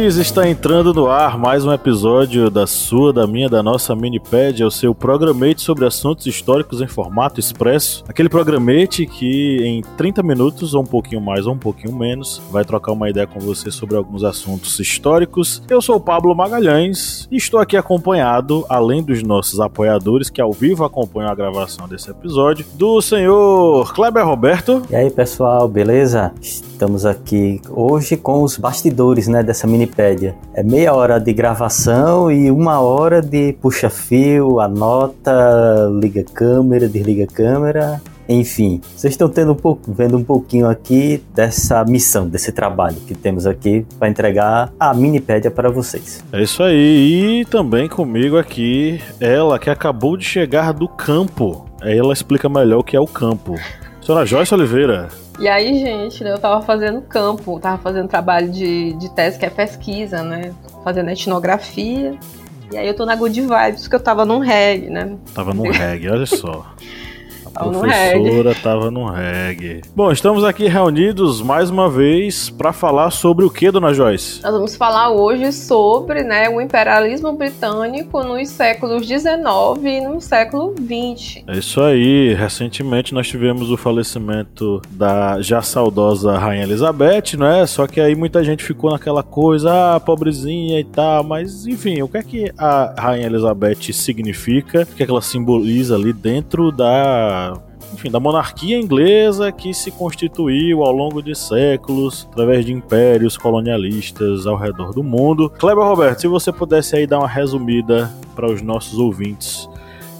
Ouvintes, está entrando no ar mais um episódio da sua, da minha, da nossa Minipédia, o seu programete sobre assuntos históricos em formato expresso. Aquele programete que em 30 minutos, ou um pouquinho mais ou um pouquinho menos, vai trocar uma ideia com você sobre alguns assuntos históricos. Eu sou o Pablo Magalhães e estou aqui acompanhado, além dos nossos apoiadores que ao vivo acompanham a gravação desse episódio, do senhor Kleber Roberto. E aí, pessoal, beleza? Estamos aqui hoje com os bastidores, né, dessa minipédia. É meia hora de gravação e uma hora de puxa-fio, anota, liga câmera, desliga câmera. Enfim, vocês estão tendo um pouco, vendo um pouquinho aqui dessa missão, desse trabalho que temos aqui para entregar a minipédia para vocês. É isso aí. E também comigo aqui, ela que acabou de chegar do campo. Ela explica melhor o que é o campo. Senhora Joyce Oliveira. E aí, gente, né, eu tava fazendo campo, tava fazendo trabalho de, de tese, que é pesquisa, né? Fazendo etnografia. E aí eu tô na good vibes, porque eu tava num reggae, né? Tava num reggae, olha só. A professora estava no reggae. Bom, estamos aqui reunidos mais uma vez para falar sobre o que, dona Joyce? Nós vamos falar hoje sobre né, o imperialismo britânico nos séculos XIX e no século XX. É isso aí. Recentemente nós tivemos o falecimento da já saudosa Rainha Elizabeth, não é? Só que aí muita gente ficou naquela coisa, ah, pobrezinha e tal. Mas enfim, o que é que a Rainha Elizabeth significa? O que é que ela simboliza ali dentro da enfim, da monarquia inglesa que se constituiu ao longo de séculos através de impérios colonialistas ao redor do mundo. Kleber Roberto, se você pudesse aí dar uma resumida para os nossos ouvintes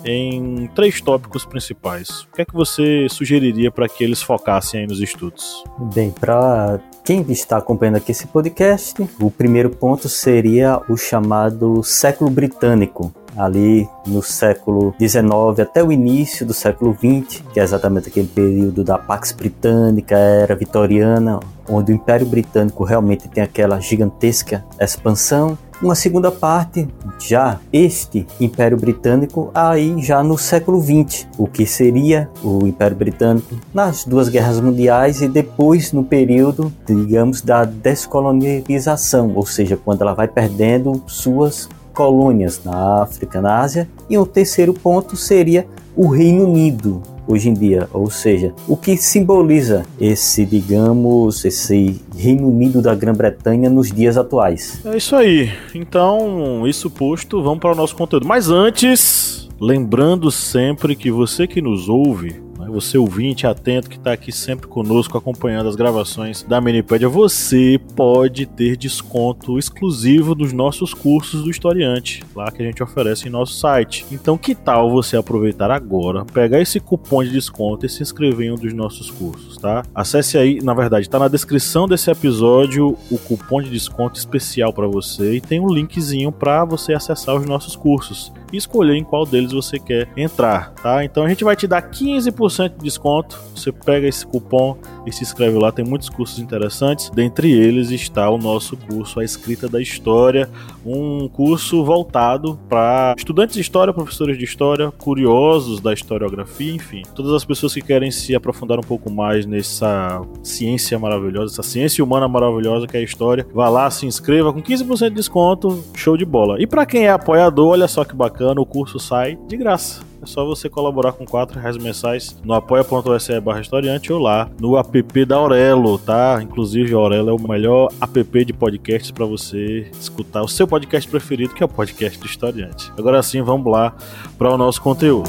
em três tópicos principais. O que é que você sugeriria para que eles focassem aí nos estudos? Bem, para quem está acompanhando aqui esse podcast, o primeiro ponto seria o chamado século britânico, ali no século XIX até o início do século XX, que é exatamente aquele período da Pax Britânica, era vitoriana, onde o Império Britânico realmente tem aquela gigantesca expansão. Uma segunda parte, já este Império Britânico, aí já no século XX, o que seria o Império Britânico nas duas guerras mundiais e depois no período, digamos, da descolonialização, ou seja, quando ela vai perdendo suas colônias na África, na Ásia. E o terceiro ponto seria o Reino Unido, hoje em dia, ou seja, o que simboliza esse, digamos, esse Reino Unido da Grã-Bretanha nos dias atuais. É isso aí. Então, isso posto, vamos para o nosso conteúdo. Mas antes, lembrando sempre que você que nos ouve você ouvinte atento que está aqui sempre conosco acompanhando as gravações da Minipédia, você pode ter desconto exclusivo dos nossos cursos do Historiante, lá que a gente oferece em nosso site. Então, que tal você aproveitar agora, pegar esse cupom de desconto e se inscrever em um dos nossos cursos, tá? Acesse aí, na verdade, está na descrição desse episódio o cupom de desconto especial para você e tem um linkzinho para você acessar os nossos cursos e escolher em qual deles você quer entrar, tá? Então a gente vai te dar 15% de desconto. Você pega esse cupom e se inscreve lá, tem muitos cursos interessantes. Dentre eles está o nosso curso A Escrita da História, um curso voltado para estudantes de história, professores de história, curiosos da historiografia, enfim, todas as pessoas que querem se aprofundar um pouco mais nessa ciência maravilhosa, essa ciência humana maravilhosa que é a história. Vá lá, se inscreva com 15% de desconto, show de bola. E para quem é apoiador, olha só que bacana bacana, o curso sai de graça. É só você colaborar com 4 reais mensais no apoia.se barra historiante ou lá no app da Aurelo, tá? Inclusive, a Aurelo é o melhor app de podcasts para você escutar o seu podcast preferido, que é o podcast do historiante. Agora sim, vamos lá para o nosso conteúdo.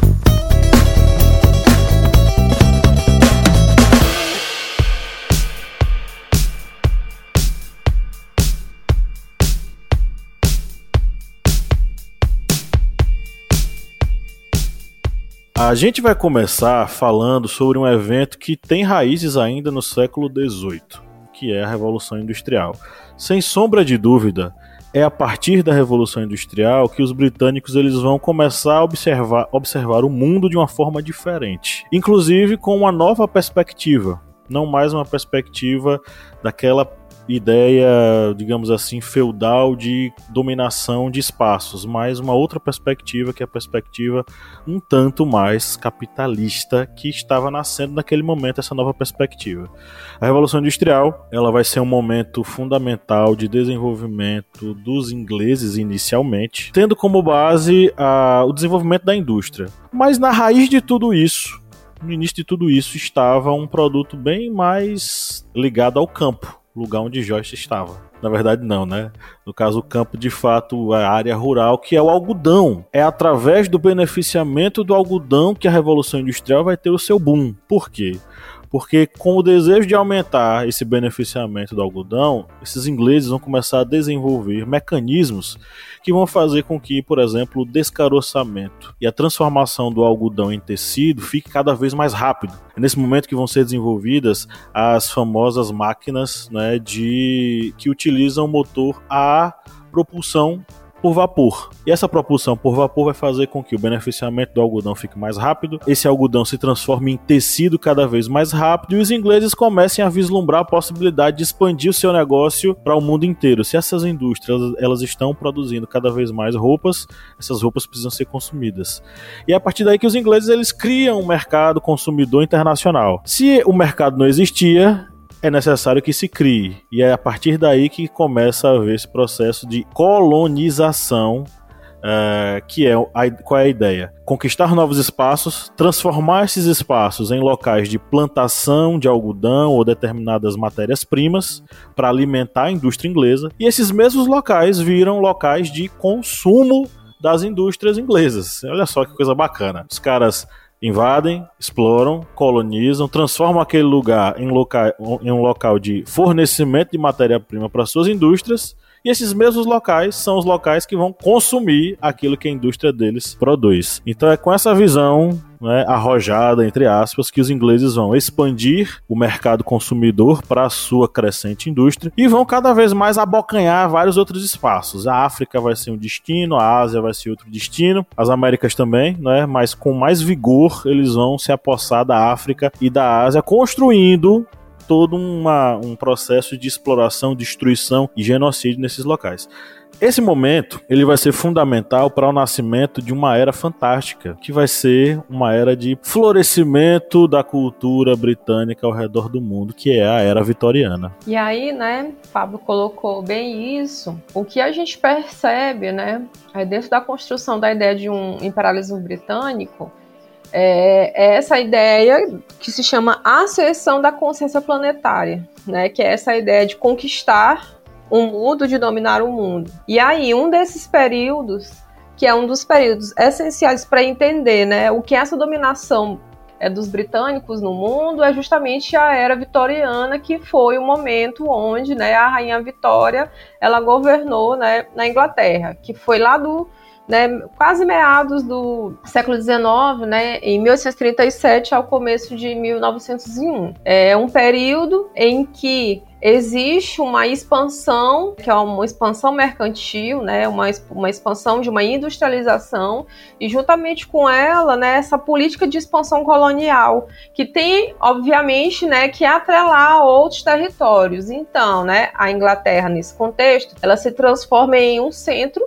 A gente vai começar falando sobre um evento que tem raízes ainda no século XVIII, que é a Revolução Industrial. Sem sombra de dúvida, é a partir da Revolução Industrial que os britânicos eles vão começar a observar, observar o mundo de uma forma diferente, inclusive com uma nova perspectiva, não mais uma perspectiva daquela ideia, digamos assim, feudal de dominação de espaços, mas uma outra perspectiva que é a perspectiva um tanto mais capitalista que estava nascendo naquele momento essa nova perspectiva. A Revolução Industrial, ela vai ser um momento fundamental de desenvolvimento dos ingleses inicialmente, tendo como base a, o desenvolvimento da indústria. Mas na raiz de tudo isso, no início de tudo isso estava um produto bem mais ligado ao campo lugar onde Joyce estava. Na verdade, não, né? No caso, o campo, de fato, a área rural, que é o algodão. É através do beneficiamento do algodão que a Revolução Industrial vai ter o seu boom. Por quê? Porque com o desejo de aumentar esse beneficiamento do algodão, esses ingleses vão começar a desenvolver mecanismos que vão fazer com que, por exemplo, o descaroçamento e a transformação do algodão em tecido fique cada vez mais rápido. É nesse momento que vão ser desenvolvidas as famosas máquinas né, de que utilizam motor a propulsão por vapor. E essa propulsão por vapor vai fazer com que o beneficiamento do algodão fique mais rápido, esse algodão se transforme em tecido cada vez mais rápido e os ingleses comecem a vislumbrar a possibilidade de expandir o seu negócio para o mundo inteiro. Se essas indústrias elas estão produzindo cada vez mais roupas, essas roupas precisam ser consumidas. E é a partir daí que os ingleses eles criam um mercado consumidor internacional. Se o mercado não existia, é necessário que se crie. E é a partir daí que começa a haver esse processo de colonização. Uh, que é a, qual é a ideia? Conquistar novos espaços, transformar esses espaços em locais de plantação de algodão ou determinadas matérias-primas para alimentar a indústria inglesa, e esses mesmos locais viram locais de consumo das indústrias inglesas. Olha só que coisa bacana. Os caras invadem, exploram, colonizam, transformam aquele lugar em, loca em um local de fornecimento de matéria-prima para suas indústrias. E esses mesmos locais são os locais que vão consumir aquilo que a indústria deles produz. Então é com essa visão né, arrojada, entre aspas, que os ingleses vão expandir o mercado consumidor para a sua crescente indústria e vão cada vez mais abocanhar vários outros espaços. A África vai ser um destino, a Ásia vai ser outro destino, as Américas também, né, mas com mais vigor eles vão se apossar da África e da Ásia, construindo todo uma, um processo de exploração, destruição e genocídio nesses locais. Esse momento ele vai ser fundamental para o nascimento de uma era fantástica, que vai ser uma era de florescimento da cultura britânica ao redor do mundo, que é a era vitoriana. E aí, né, Pablo colocou bem isso. O que a gente percebe, né, é dentro da construção da ideia de um imperialismo britânico, é, é, essa ideia que se chama acessão da consciência planetária, né? Que é essa ideia de conquistar um mundo, de dominar o mundo. E aí, um desses períodos, que é um dos períodos essenciais para entender né, o que é essa dominação é, dos britânicos no mundo, é justamente a era vitoriana, que foi o momento onde né, a rainha Vitória ela governou né, na Inglaterra, que foi lá do né, quase meados do século XIX, né, em 1837 ao começo de 1901. É um período em que existe uma expansão, que é uma expansão mercantil, né, uma, uma expansão de uma industrialização, e juntamente com ela, né, essa política de expansão colonial, que tem, obviamente, né, que atrelar outros territórios. Então, né, a Inglaterra, nesse contexto, ela se transforma em um centro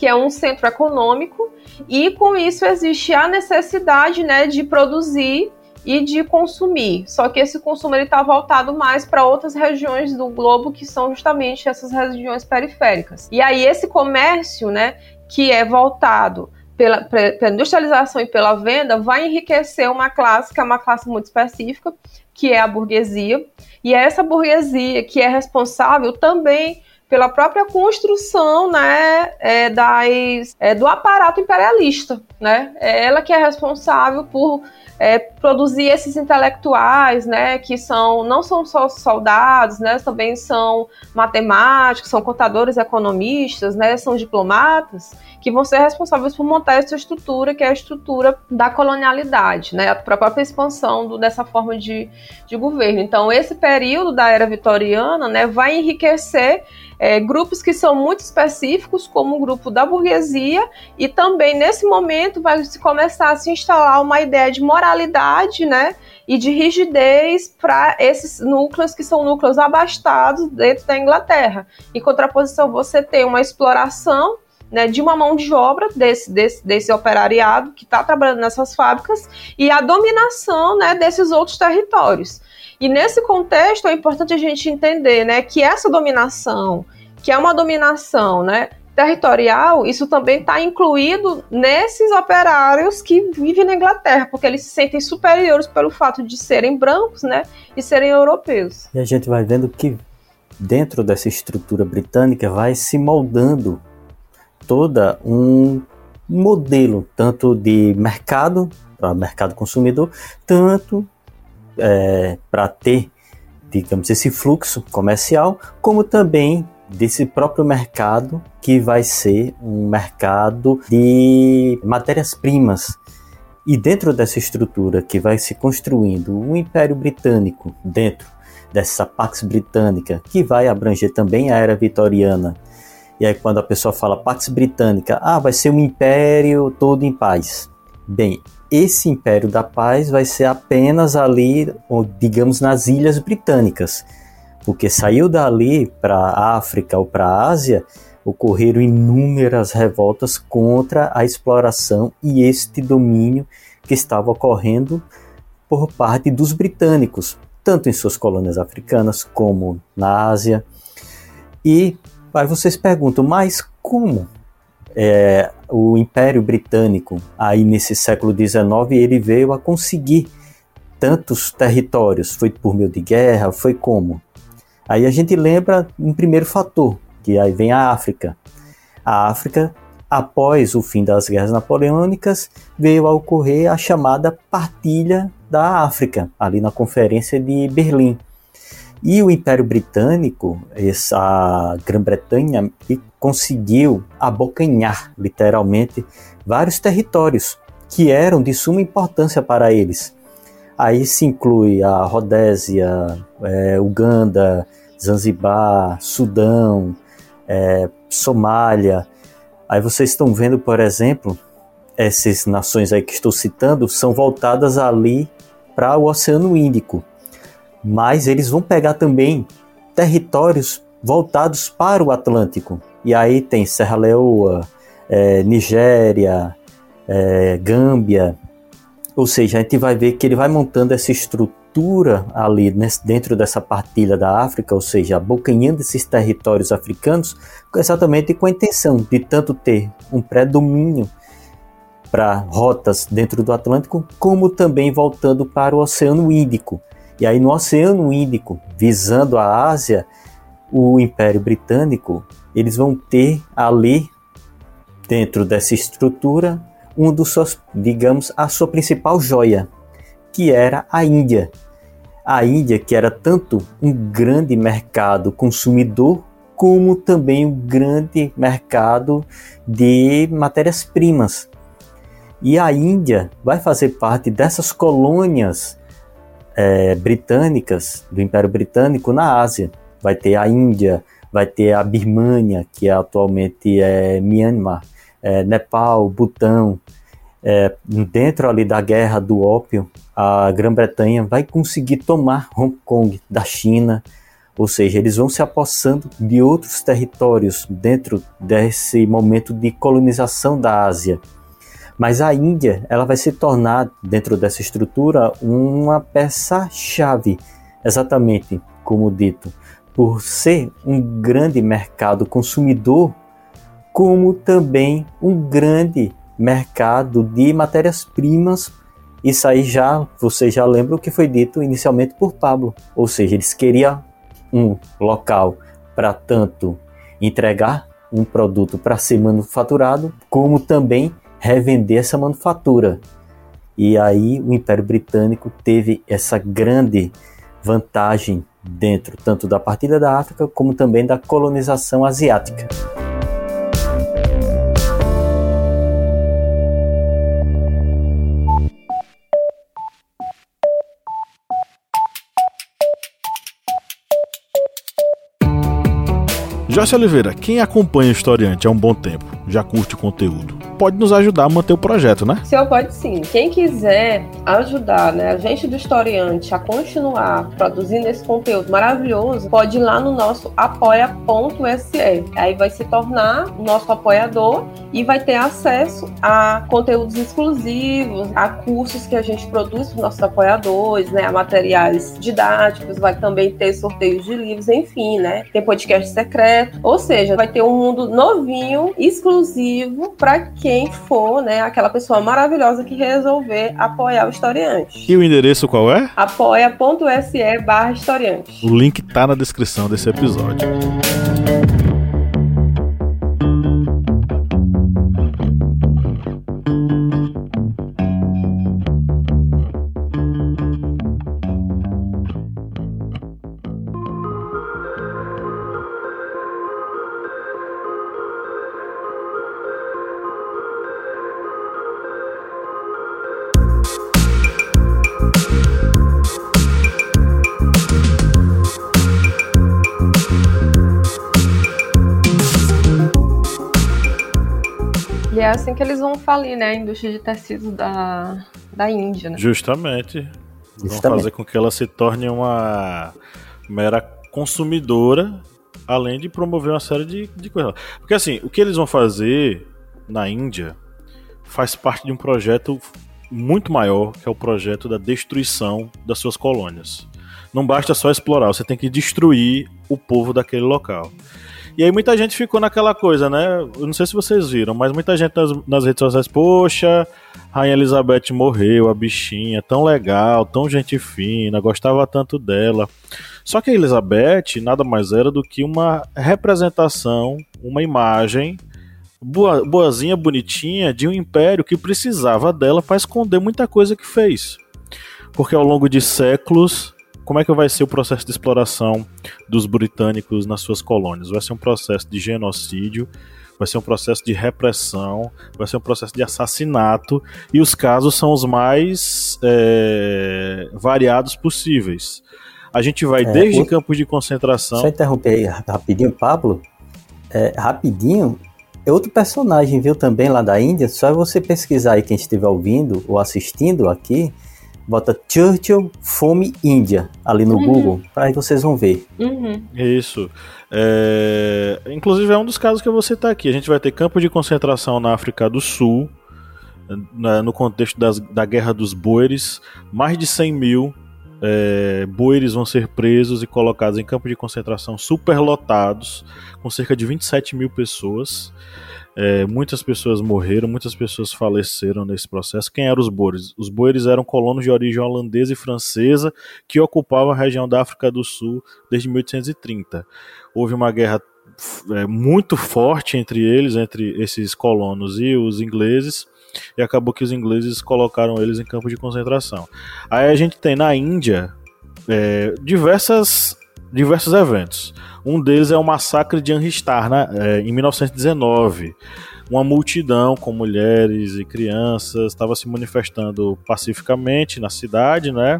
que é um centro econômico, e com isso existe a necessidade né, de produzir e de consumir. Só que esse consumo está voltado mais para outras regiões do globo que são justamente essas regiões periféricas. E aí esse comércio, né, que é voltado pela, pela, industrialização e pela venda, vai enriquecer uma classe que é uma classe muito específica, que é a burguesia. E é essa burguesia que é responsável também pela própria construção né, é, das, é, do aparato imperialista. Né? É ela que é responsável por é, produzir esses intelectuais, né, que são não são só soldados, né, também são matemáticos, são contadores, economistas, né, são diplomatas, que vão ser responsáveis por montar essa estrutura que é a estrutura da colonialidade, né, a própria expansão do, dessa forma de, de governo. Então, esse período da era vitoriana, né, vai enriquecer é, grupos que são muito específicos, como o grupo da burguesia, e também nesse momento vai se começar a se instalar uma ideia de moralidade, né? E de rigidez para esses núcleos que são núcleos abastados dentro da Inglaterra. Em contraposição, você tem uma exploração né, de uma mão de obra desse, desse, desse operariado que está trabalhando nessas fábricas e a dominação né, desses outros territórios. E nesse contexto é importante a gente entender, né, que essa dominação, que é uma dominação, né, territorial, isso também está incluído nesses operários que vivem na Inglaterra, porque eles se sentem superiores pelo fato de serem brancos, né, e serem europeus. E a gente vai vendo que dentro dessa estrutura britânica vai se moldando toda um modelo tanto de mercado para mercado consumidor, tanto é, para ter, digamos, esse fluxo comercial, como também desse próprio mercado que vai ser um mercado de matérias-primas. E dentro dessa estrutura que vai se construindo o Império Britânico, dentro dessa Pax Britânica, que vai abranger também a Era Vitoriana. E aí, quando a pessoa fala Pax Britânica, ah, vai ser um império todo em paz. Bem, esse Império da Paz vai ser apenas ali, digamos, nas Ilhas Britânicas, porque saiu dali para a África ou para a Ásia, ocorreram inúmeras revoltas contra a exploração e este domínio que estava ocorrendo por parte dos britânicos, tanto em suas colônias africanas como na Ásia. E aí vocês perguntam, mas como é, o Império Britânico, aí nesse século XIX, ele veio a conseguir tantos territórios. Foi por meio de guerra? Foi como? Aí a gente lembra um primeiro fator, que aí vem a África. A África, após o fim das guerras napoleônicas, veio a ocorrer a chamada Partilha da África, ali na Conferência de Berlim. E o Império Britânico, essa Grã-Bretanha, conseguiu abocanhar, literalmente, vários territórios que eram de suma importância para eles. Aí se inclui a Rodésia, é, Uganda, Zanzibar, Sudão, é, Somália. Aí vocês estão vendo, por exemplo, essas nações aí que estou citando são voltadas ali para o Oceano Índico mas eles vão pegar também territórios voltados para o Atlântico. E aí tem Serra Leoa, é, Nigéria, é, Gâmbia. Ou seja, a gente vai ver que ele vai montando essa estrutura ali nesse, dentro dessa partilha da África, ou seja, abocanhando esses territórios africanos, exatamente com a intenção de tanto ter um predomínio para rotas dentro do Atlântico, como também voltando para o Oceano Índico. E aí no Oceano Índico, visando a Ásia, o Império Britânico, eles vão ter ali dentro dessa estrutura um dos seus, digamos, a sua principal joia, que era a Índia. A Índia que era tanto um grande mercado consumidor como também um grande mercado de matérias-primas. E a Índia vai fazer parte dessas colônias é, britânicas, do Império Britânico na Ásia. Vai ter a Índia, vai ter a Birmânia, que é atualmente é Myanmar, é, Nepal, Butão. É, dentro ali da guerra do ópio, a Grã-Bretanha vai conseguir tomar Hong Kong da China, ou seja, eles vão se apossando de outros territórios dentro desse momento de colonização da Ásia. Mas a Índia, ela vai se tornar dentro dessa estrutura uma peça chave, exatamente como dito, por ser um grande mercado consumidor, como também um grande mercado de matérias-primas. Isso aí já, você já lembra o que foi dito inicialmente por Pablo, ou seja, eles queriam um local para tanto entregar um produto para ser manufaturado, como também revender essa manufatura. E aí o Império Britânico teve essa grande vantagem dentro tanto da partilha da África como também da colonização asiática. Joyce Oliveira, quem acompanha o Historiante há um bom tempo, já curte o conteúdo, pode nos ajudar a manter o projeto, né? Senhor, pode sim. Quem quiser ajudar né, a gente do Historiante a continuar produzindo esse conteúdo maravilhoso, pode ir lá no nosso apoia.se. Aí vai se tornar nosso apoiador e vai ter acesso a conteúdos exclusivos, a cursos que a gente produz para os nossos apoiadores, né, a materiais didáticos, vai também ter sorteios de livros, enfim, né? Tem podcast secreto, ou seja, vai ter um mundo novinho, exclusivo para quem for, né, aquela pessoa maravilhosa que resolver apoiar o historiante. E o endereço qual é? apoia.se barra historiante. O link tá na descrição desse episódio. Assim que eles vão falir, né? A indústria de tecidos da, da Índia, né? Justamente. Vão Justamente. fazer com que ela se torne uma mera consumidora, além de promover uma série de, de coisas. Porque assim, o que eles vão fazer na Índia faz parte de um projeto muito maior, que é o projeto da destruição das suas colônias. Não basta só explorar, você tem que destruir o povo daquele local. E aí muita gente ficou naquela coisa, né? Eu não sei se vocês viram, mas muita gente nas, nas redes sociais, poxa, Rainha Elizabeth morreu, a bichinha, tão legal, tão gente fina, gostava tanto dela. Só que a Elizabeth nada mais era do que uma representação, uma imagem boa, boazinha, bonitinha de um império que precisava dela para esconder muita coisa que fez. Porque ao longo de séculos, como é que vai ser o processo de exploração dos britânicos nas suas colônias? Vai ser um processo de genocídio, vai ser um processo de repressão, vai ser um processo de assassinato, e os casos são os mais é, variados possíveis. A gente vai É, desde o- campos de concentração. Só interromper aí rap- rapidinho, Pablo. É, rapidinho, é outro personagem, viu, também lá da Índia. Só você pesquisar aí quem estiver ouvindo ou assistindo aqui, bota Churchill Fome Índia ali no Uhum. Google, para aí vocês vão ver. Uhum. Isso. É, Inclusive é um dos casos que eu vou citar aqui. A gente vai ter campo de concentração na África do Sul, na- no contexto das- da Guerra dos Boeres. Mais de 100 mil é, boeres vão ser presos e colocados em campos de concentração superlotados, com cerca de 27 mil pessoas. É, muitas pessoas morreram, muitas pessoas faleceram nesse processo. Quem eram os boeres? Os boeres eram colonos de origem holandesa e francesa que ocupavam a região da África do Sul desde 1830. Houve uma guerra é, muito forte entre eles, entre esses colonos e os ingleses, e acabou que os ingleses colocaram eles em campo de concentração. Aí a gente tem na Índia é, diversas, diversos eventos. Um deles é o massacre de Amritsar, né, é, em 1919. Uma multidão com mulheres e crianças estava se manifestando pacificamente na cidade, né?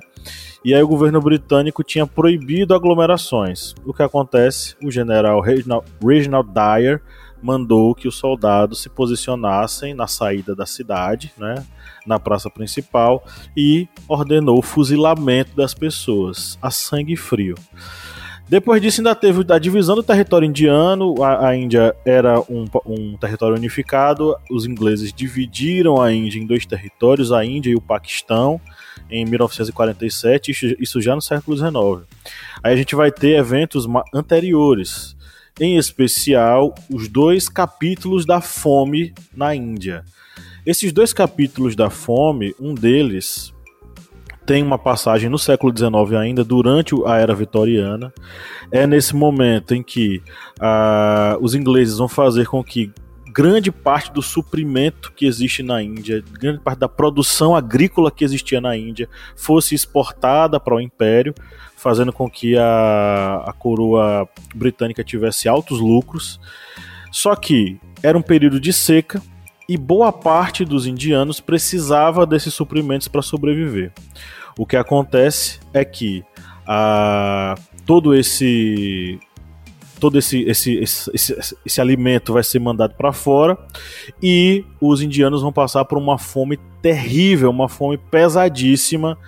E aí o governo britânico tinha proibido aglomerações. O que acontece? O general Reginald, Reginald Dyer mandou que os soldados se posicionassem na saída da cidade, né, na praça principal, e ordenou o fuzilamento das pessoas, a sangue frio. Depois disso, ainda teve a divisão do território indiano. A, a Índia era um, um, território unificado. Os ingleses dividiram a Índia em dois territórios, a Índia e o Paquistão, em 1947, isso, isso já no século XIX. Aí a gente vai ter eventos anteriores, em especial os dois capítulos da fome na Índia. Esses dois capítulos da fome, um deles tem uma passagem no século XIX ainda, durante a era vitoriana. É nesse momento em que os ingleses vão fazer com que grande parte do suprimento que existe na Índia, grande parte da produção agrícola que existia na Índia, fosse exportada para o Império, fazendo com que a, a coroa britânica tivesse altos lucros. Só que era um período de seca e boa parte dos indianos precisava desses suprimentos para sobreviver. O que acontece é que a, todo esse todo esse esse, esse, esse, esse alimento vai ser mandado para fora e os indianos vão passar por uma fome terrível, uma fome pesadíssima.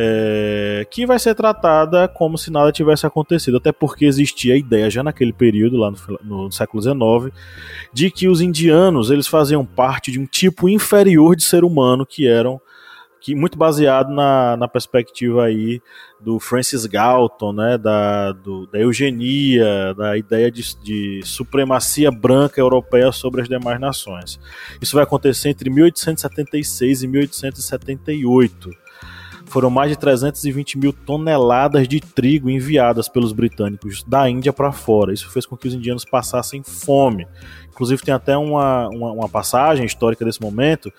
É, que vai ser tratada como se nada tivesse acontecido, até porque existia a ideia já naquele período, lá no, no, século XIX, de que os indianos eles faziam parte de um tipo inferior de ser humano que eram que muito baseado na, na perspectiva aí do Francis Galton, né, da, do, da eugenia, da ideia de, de supremacia branca europeia sobre as demais nações. Isso vai acontecer entre 1876 e 1878 foram mais de 320 mil toneladas de trigo enviadas pelos britânicos da Índia para fora. Isso fez com que os indianos passassem fome. Inclusive, tem até uma, uma, uma, passagem histórica desse momento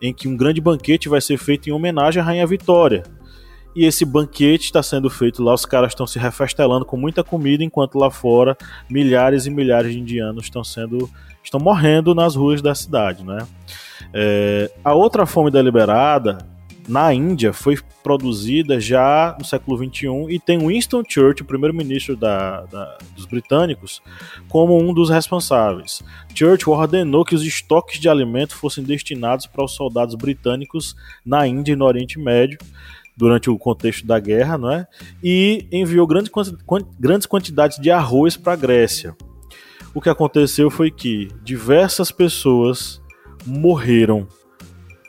em que um grande banquete vai ser feito em homenagem à Rainha Vitória. E esse banquete está sendo feito lá, os caras estão se refestelando com muita comida, enquanto lá fora milhares e milhares de indianos estão sendo estão morrendo nas ruas da cidade, né? É, a outra fome deliberada na Índia foi produzida já no século XXI e tem Winston Churchill, primeiro-ministro dos britânicos, como um dos responsáveis. Churchill ordenou que os estoques de alimento fossem destinados para os soldados britânicos na Índia e no Oriente Médio durante o contexto da guerra, não é? E enviou grandes, grandes quantidades de arroz para a Grécia. O que aconteceu foi que diversas pessoas morreram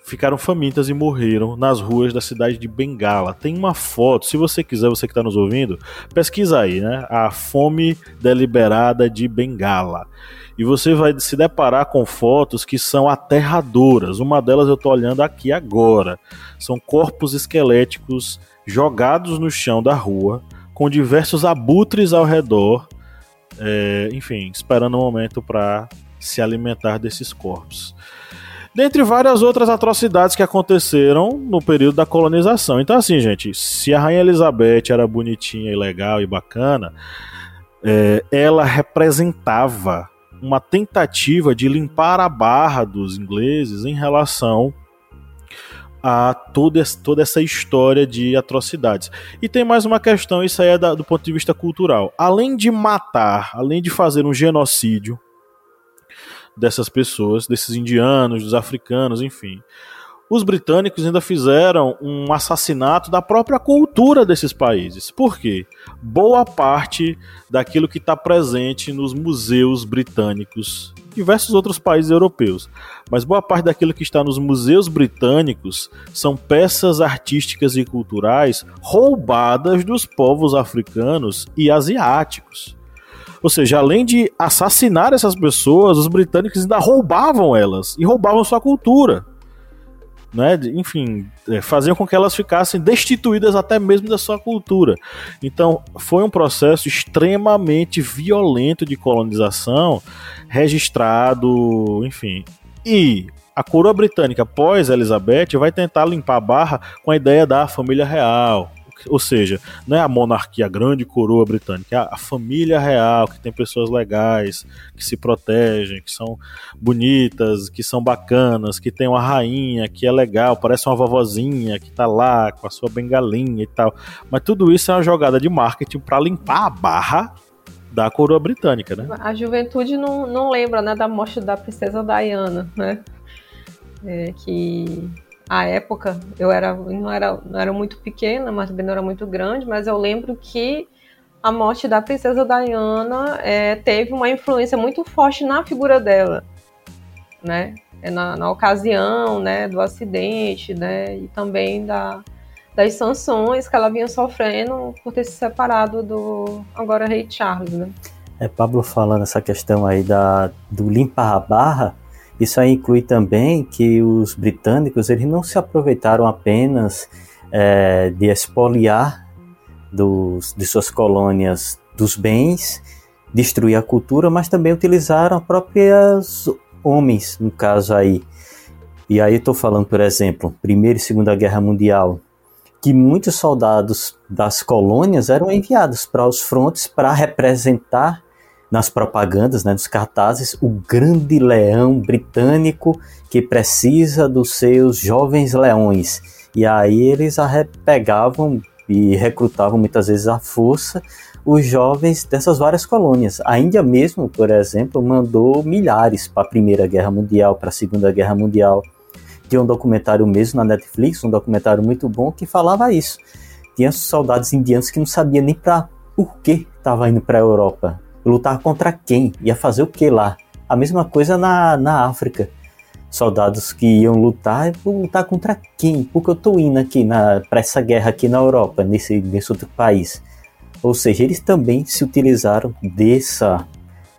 ficaram famintas e morreram nas ruas da cidade de Bengala. Tem uma foto, se você quiser, você que está nos ouvindo, pesquisa aí, né? A fome deliberada de Bengala. E você vai se deparar com fotos que são aterradoras. Uma delas eu estou olhando aqui agora. São corpos esqueléticos jogados no chão da rua, com diversos abutres ao redor, é, enfim, esperando o um momento para se alimentar desses corpos dentre várias outras atrocidades que aconteceram no período da colonização. Então, assim, gente, se a Rainha Elizabeth era bonitinha e legal e bacana, é, ela representava uma tentativa de limpar a barra dos ingleses em relação a toda, toda essa história de atrocidades. E tem mais uma questão, isso aí é da, do ponto de vista cultural. Além de matar, além de fazer um genocídio, dessas pessoas, desses indianos, dos africanos, enfim. Os britânicos ainda fizeram um assassinato da própria cultura desses países. Por quê? Boa parte daquilo que está presente nos museus britânicos, diversos outros países europeus, mas boa parte daquilo que está nos museus britânicos são peças artísticas e culturais roubadas dos povos africanos e asiáticos. Ou seja, além de assassinar essas pessoas, os britânicos ainda roubavam elas e roubavam sua cultura. Né? Enfim, é, faziam com que elas ficassem destituídas até mesmo da sua cultura. Então, foi um processo extremamente violento de colonização, registrado, enfim. E a coroa britânica pós Elizabeth vai tentar limpar a barra com a ideia da família real, ou seja, não é a monarquia, a grande coroa britânica, é a família real, que tem pessoas legais, que se protegem, que são bonitas, que são bacanas, que tem uma rainha, que é legal, parece uma vovozinha que tá lá com a sua bengalinha e tal. Mas tudo isso é uma jogada de marketing para limpar a barra da coroa britânica, né? A juventude não, não lembra, né, da morte da princesa Diana, né? É, que a época eu era não era não era muito pequena, mas também não era muito grande, mas eu lembro que a morte da princesa Diana é, teve uma influência muito forte na figura dela, né? É na, na ocasião, né, do acidente, né, e também da, das sanções que ela vinha sofrendo por ter se separado do agora rei Charles, né? É, Pablo falando essa questão aí da, do limpar a barra, isso aí inclui também que os britânicos eles não se aproveitaram apenas é, de expoliar dos, de suas colônias dos bens, destruir a cultura, mas também utilizaram próprias homens, no caso aí. E aí estou falando, por exemplo, Primeira e Segunda Guerra Mundial, que muitos soldados das colônias eram enviados para os frontes para representar nas propagandas, né, nos cartazes, o grande leão britânico que precisa dos seus jovens leões. E aí eles pegavam e recrutavam muitas vezes à força os jovens dessas várias colônias. A Índia mesmo, por exemplo, mandou milhares para a Primeira Guerra Mundial, para a Segunda Guerra Mundial. Tinha um documentário mesmo na Netflix, um documentário muito bom que falava isso. Tinha soldados indianos que não sabiam nem para por que estava indo para a Europa lutar contra quem? Ia fazer o que lá? A mesma coisa na, na África. Soldados que iam lutar, vou lutar contra quem? Porque eu estou indo aqui para essa guerra aqui na Europa, nesse, nesse outro país. Ou seja, eles também se utilizaram dessa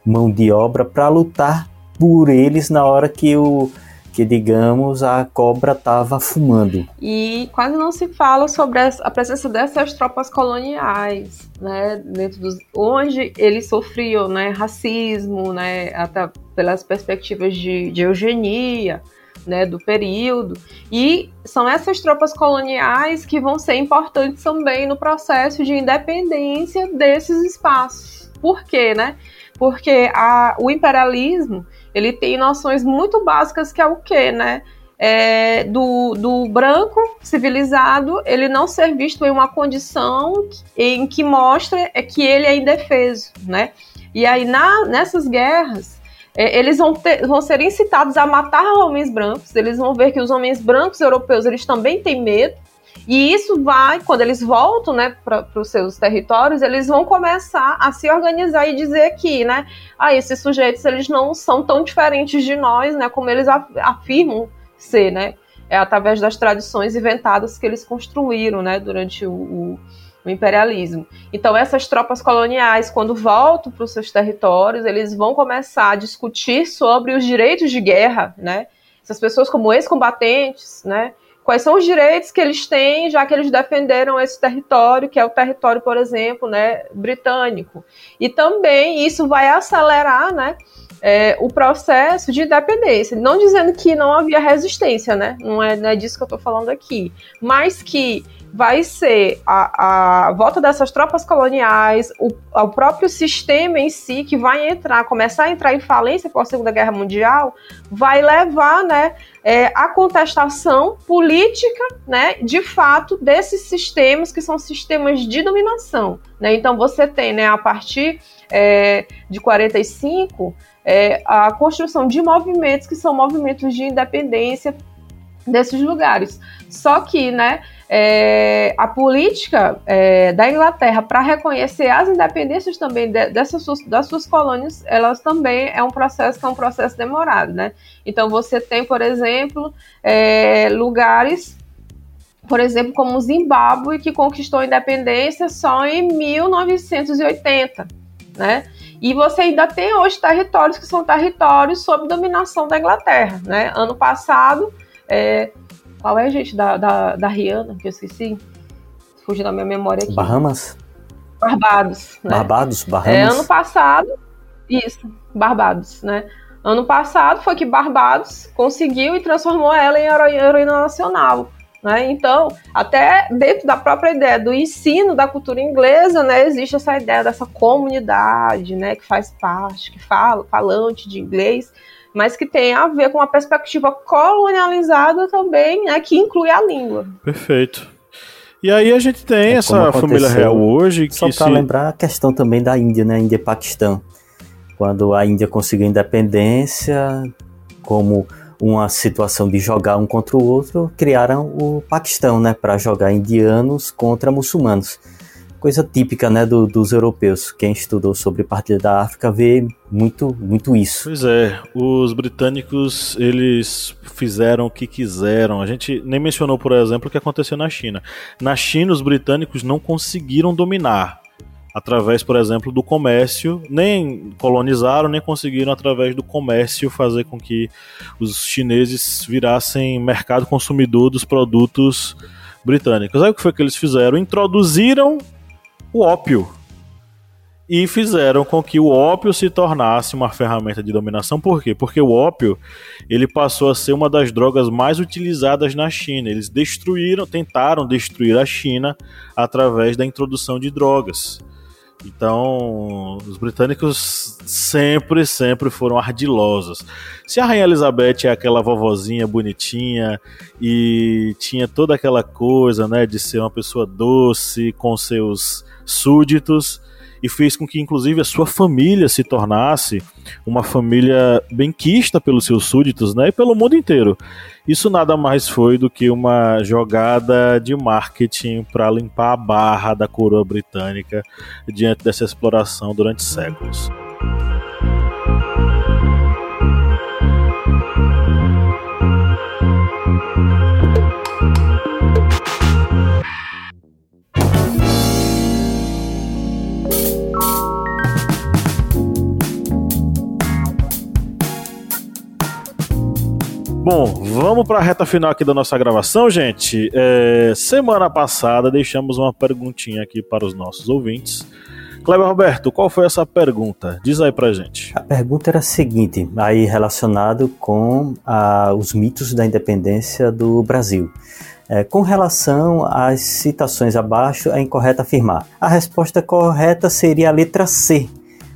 mão de obra para lutar por eles na hora que o, que, digamos, a cobra estava fumando. E quase não se fala sobre a presença dessas tropas coloniais, né, dentro dos, onde eles sofriam, né, racismo, né, até pelas perspectivas de, de eugenia, né, do período. E são essas tropas coloniais que vão ser importantes também no processo de independência desses espaços. Por quê, né? Porque a, o imperialismo ele tem noções muito básicas que é o quê, né? É, do, do branco civilizado ele não ser visto em uma condição em que mostra é que ele é indefeso, né? E aí na, nessas guerras é, eles vão, ter, vão ser incitados a matar homens brancos. Eles vão ver que os homens brancos europeus eles também têm medo e isso vai, quando eles voltam né, para os seus territórios, eles vão começar a se organizar e dizer que, né, ah, esses sujeitos eles não são tão diferentes de nós, né, como eles afirmam ser, né, é através das tradições inventadas que eles construíram, né, durante o, o, o imperialismo. Então essas tropas coloniais, quando voltam para os seus territórios, eles vão começar a discutir sobre os direitos de guerra, né, essas pessoas como ex-combatentes, né, quais são os direitos que eles têm, já que eles defenderam esse território, que é o território, por exemplo, né, britânico. E também isso vai acelerar, né, é, o processo de independência. Não dizendo que não havia resistência, né? Não é, não é disso que eu estou falando aqui. Mas que vai ser a, a volta dessas tropas coloniais, o, o próprio sistema em si, que vai entrar, começar a entrar em falência pós Segunda Guerra Mundial, vai levar né, é, a contestação política, né, de fato, desses sistemas que são sistemas de dominação. Né? Então você tem, né, a partir é, de 45, é, a construção de movimentos que são movimentos de independência desses lugares. Só que, né, é, a política é, da Inglaterra para reconhecer as independências também de, dessas suas, das suas colônias, elas também é um processo que é um processo demorado, né? Então você tem, por exemplo, é, lugares, por exemplo, como o Zimbábue, que conquistou a independência só em 1980, né? E você ainda tem hoje territórios que são territórios sob dominação da Inglaterra, né? Ano passado, é, qual é, gente, da, da, da Rihanna, que eu esqueci? Fugiu da minha memória aqui. Bahamas? Barbados. Né? Barbados, Bahamas. É, ano passado, isso, Barbados, né? Ano passado foi que Barbados conseguiu e transformou ela em heroína nacional. Né? Então, até dentro da própria ideia do ensino da cultura inglesa, né, existe essa ideia dessa comunidade, né, que faz parte, que fala, falante de inglês, mas que tem a ver com uma perspectiva colonializada também, né, que inclui a língua. Perfeito. E aí a gente tem é essa família real hoje que Só para se... lembrar a questão também da Índia, né, Índia e Paquistão. Quando a Índia conseguiu independência, como uma situação de jogar um contra o outro, criaram o Paquistão, né, para jogar indianos contra muçulmanos. coisa típica né, do, dos europeus. Quem estudou sobre partilha da África vê muito, muito isso. Pois é, os britânicos eles fizeram o que quiseram. A gente nem mencionou, por exemplo, o que aconteceu na China. Na China, os britânicos não conseguiram dominar através, por exemplo, do comércio, nem colonizaram, nem conseguiram através do comércio fazer com que os chineses virassem mercado consumidor dos produtos britânicos. Aí o que foi que eles fizeram? Introduziram o ópio e fizeram com que o ópio se tornasse uma ferramenta de dominação. Por quê? Porque o ópio ele passou a ser uma das drogas mais utilizadas na China. Eles destruíram, tentaram destruir a China através da introdução de drogas. Então, os britânicos sempre, sempre foram ardilosos. Se a Rainha Elizabeth é aquela vovozinha bonitinha e tinha toda aquela coisa, né, de ser uma pessoa doce com seus súditos, e fez com que, inclusive, a sua família se tornasse uma família benquista pelos seus súditos né, e pelo mundo inteiro. Isso nada mais foi do que uma jogada de marketing para limpar a barra da coroa britânica diante dessa exploração durante séculos. Vamos para a reta final aqui da nossa gravação, gente. É, semana passada deixamos uma perguntinha aqui para os nossos ouvintes. Kleber Roberto, qual foi essa pergunta? Diz aí pra gente. A pergunta era a seguinte, aí relacionado com a, os mitos da independência do Brasil. É, com relação às citações abaixo, é incorreto afirmar. A resposta correta seria a letra C,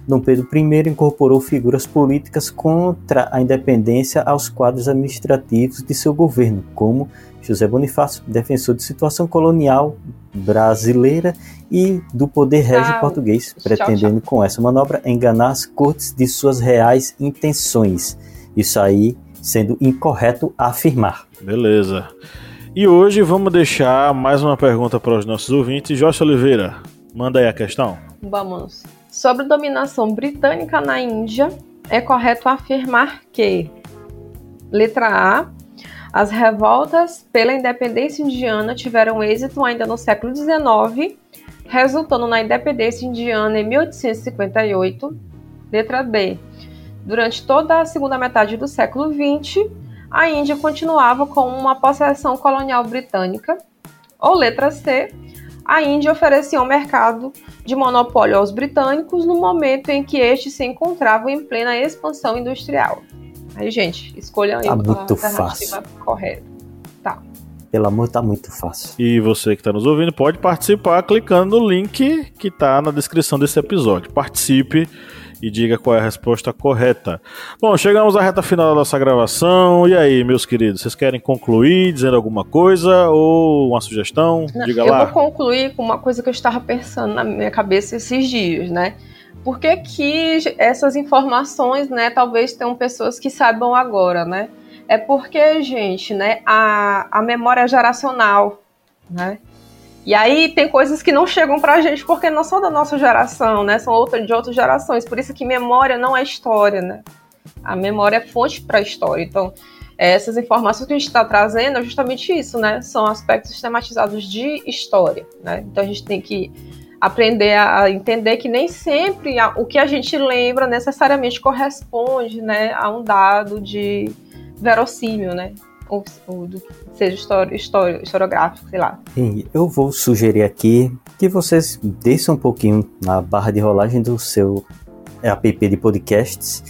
Dom Pedro I incorporou figuras políticas contra a independência aos quadros administrativos de seu governo, como José Bonifácio, defensor de situação colonial brasileira e do poder régio português, pretendendo tchau. com essa manobra enganar as cortes de suas reais intenções. Isso aí sendo incorreto afirmar. Beleza. E hoje vamos deixar mais uma pergunta para os nossos ouvintes. Jorge Oliveira, manda aí a questão. Vamos. Sobre dominação britânica na Índia, é correto afirmar que, letra A, as revoltas pela independência indiana tiveram êxito ainda no século XIX, resultando na independência indiana em 1858. Letra B, durante toda a segunda metade do século XX, a Índia continuava como uma possessão colonial britânica. Ou letra C, a Índia oferecia um mercado de monopólio aos britânicos no momento em que estes se encontravam em plena expansão industrial. Aí, gente, escolham aí tá muito fácil. correta. Tá. Pelo amor, tá muito fácil. E você que está nos ouvindo pode participar clicando no link que está na descrição desse episódio. Participe e diga qual é a resposta correta. Bom, chegamos à reta final da nossa gravação. E aí, meus queridos, vocês querem concluir dizendo alguma coisa ou uma sugestão? Diga eu lá. Eu vou concluir com uma coisa que eu estava pensando na minha cabeça esses dias, né? Por que, que essas informações, né, talvez tenham pessoas que saibam agora, né? É porque, gente, né, a, a memória geracional, né? E aí tem coisas que não chegam pra gente porque não são da nossa geração, né? São outra, de outras gerações. Por isso que memória não é história, né? A memória é fonte para a história. Então, essas informações que a gente está trazendo é justamente isso, né? São aspectos sistematizados de história, né? Então a gente tem que aprender a entender que nem sempre o que a gente lembra necessariamente corresponde, né, a um dado de verossímil, né? Ou, ou do, seja historiográfico, sei lá. Sim, eu vou sugerir aqui que vocês deixem um pouquinho na barra de rolagem do seu app de podcasts,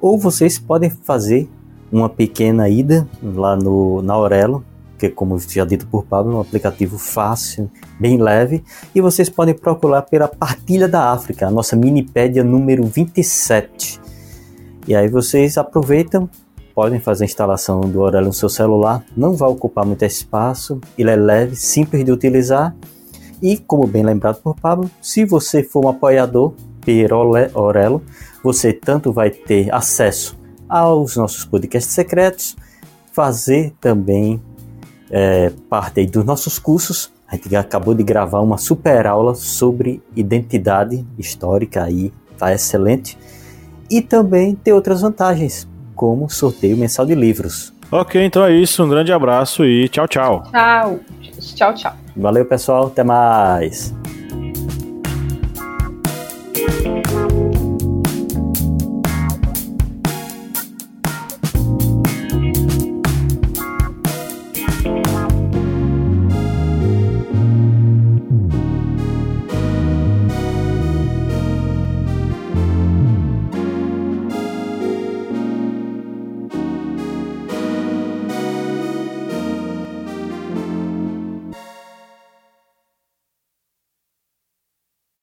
ou vocês podem fazer uma pequena ida lá no, na Aurelo, que é, como já dito por Pablo, um aplicativo fácil, bem leve, e vocês podem procurar pela Partilha da África, a nossa minipédia número 27. E aí vocês aproveitam podem fazer a instalação do Aurelo no seu celular, não vai ocupar muito espaço, ele é leve, simples de utilizar. E, como bem lembrado por Pablo, se você for um apoiador per Aurelo, você tanto vai ter acesso aos nossos podcasts secretos, fazer também é, parte dos nossos cursos, A gente acabou de gravar uma super aula sobre identidade histórica aí, tá excelente. E também tem outras vantagens, como sorteio mensal de livros. Ok, então é isso. Um grande abraço e tchau, tchau. Tchau. Tchau, tchau. Valeu, pessoal. Até mais.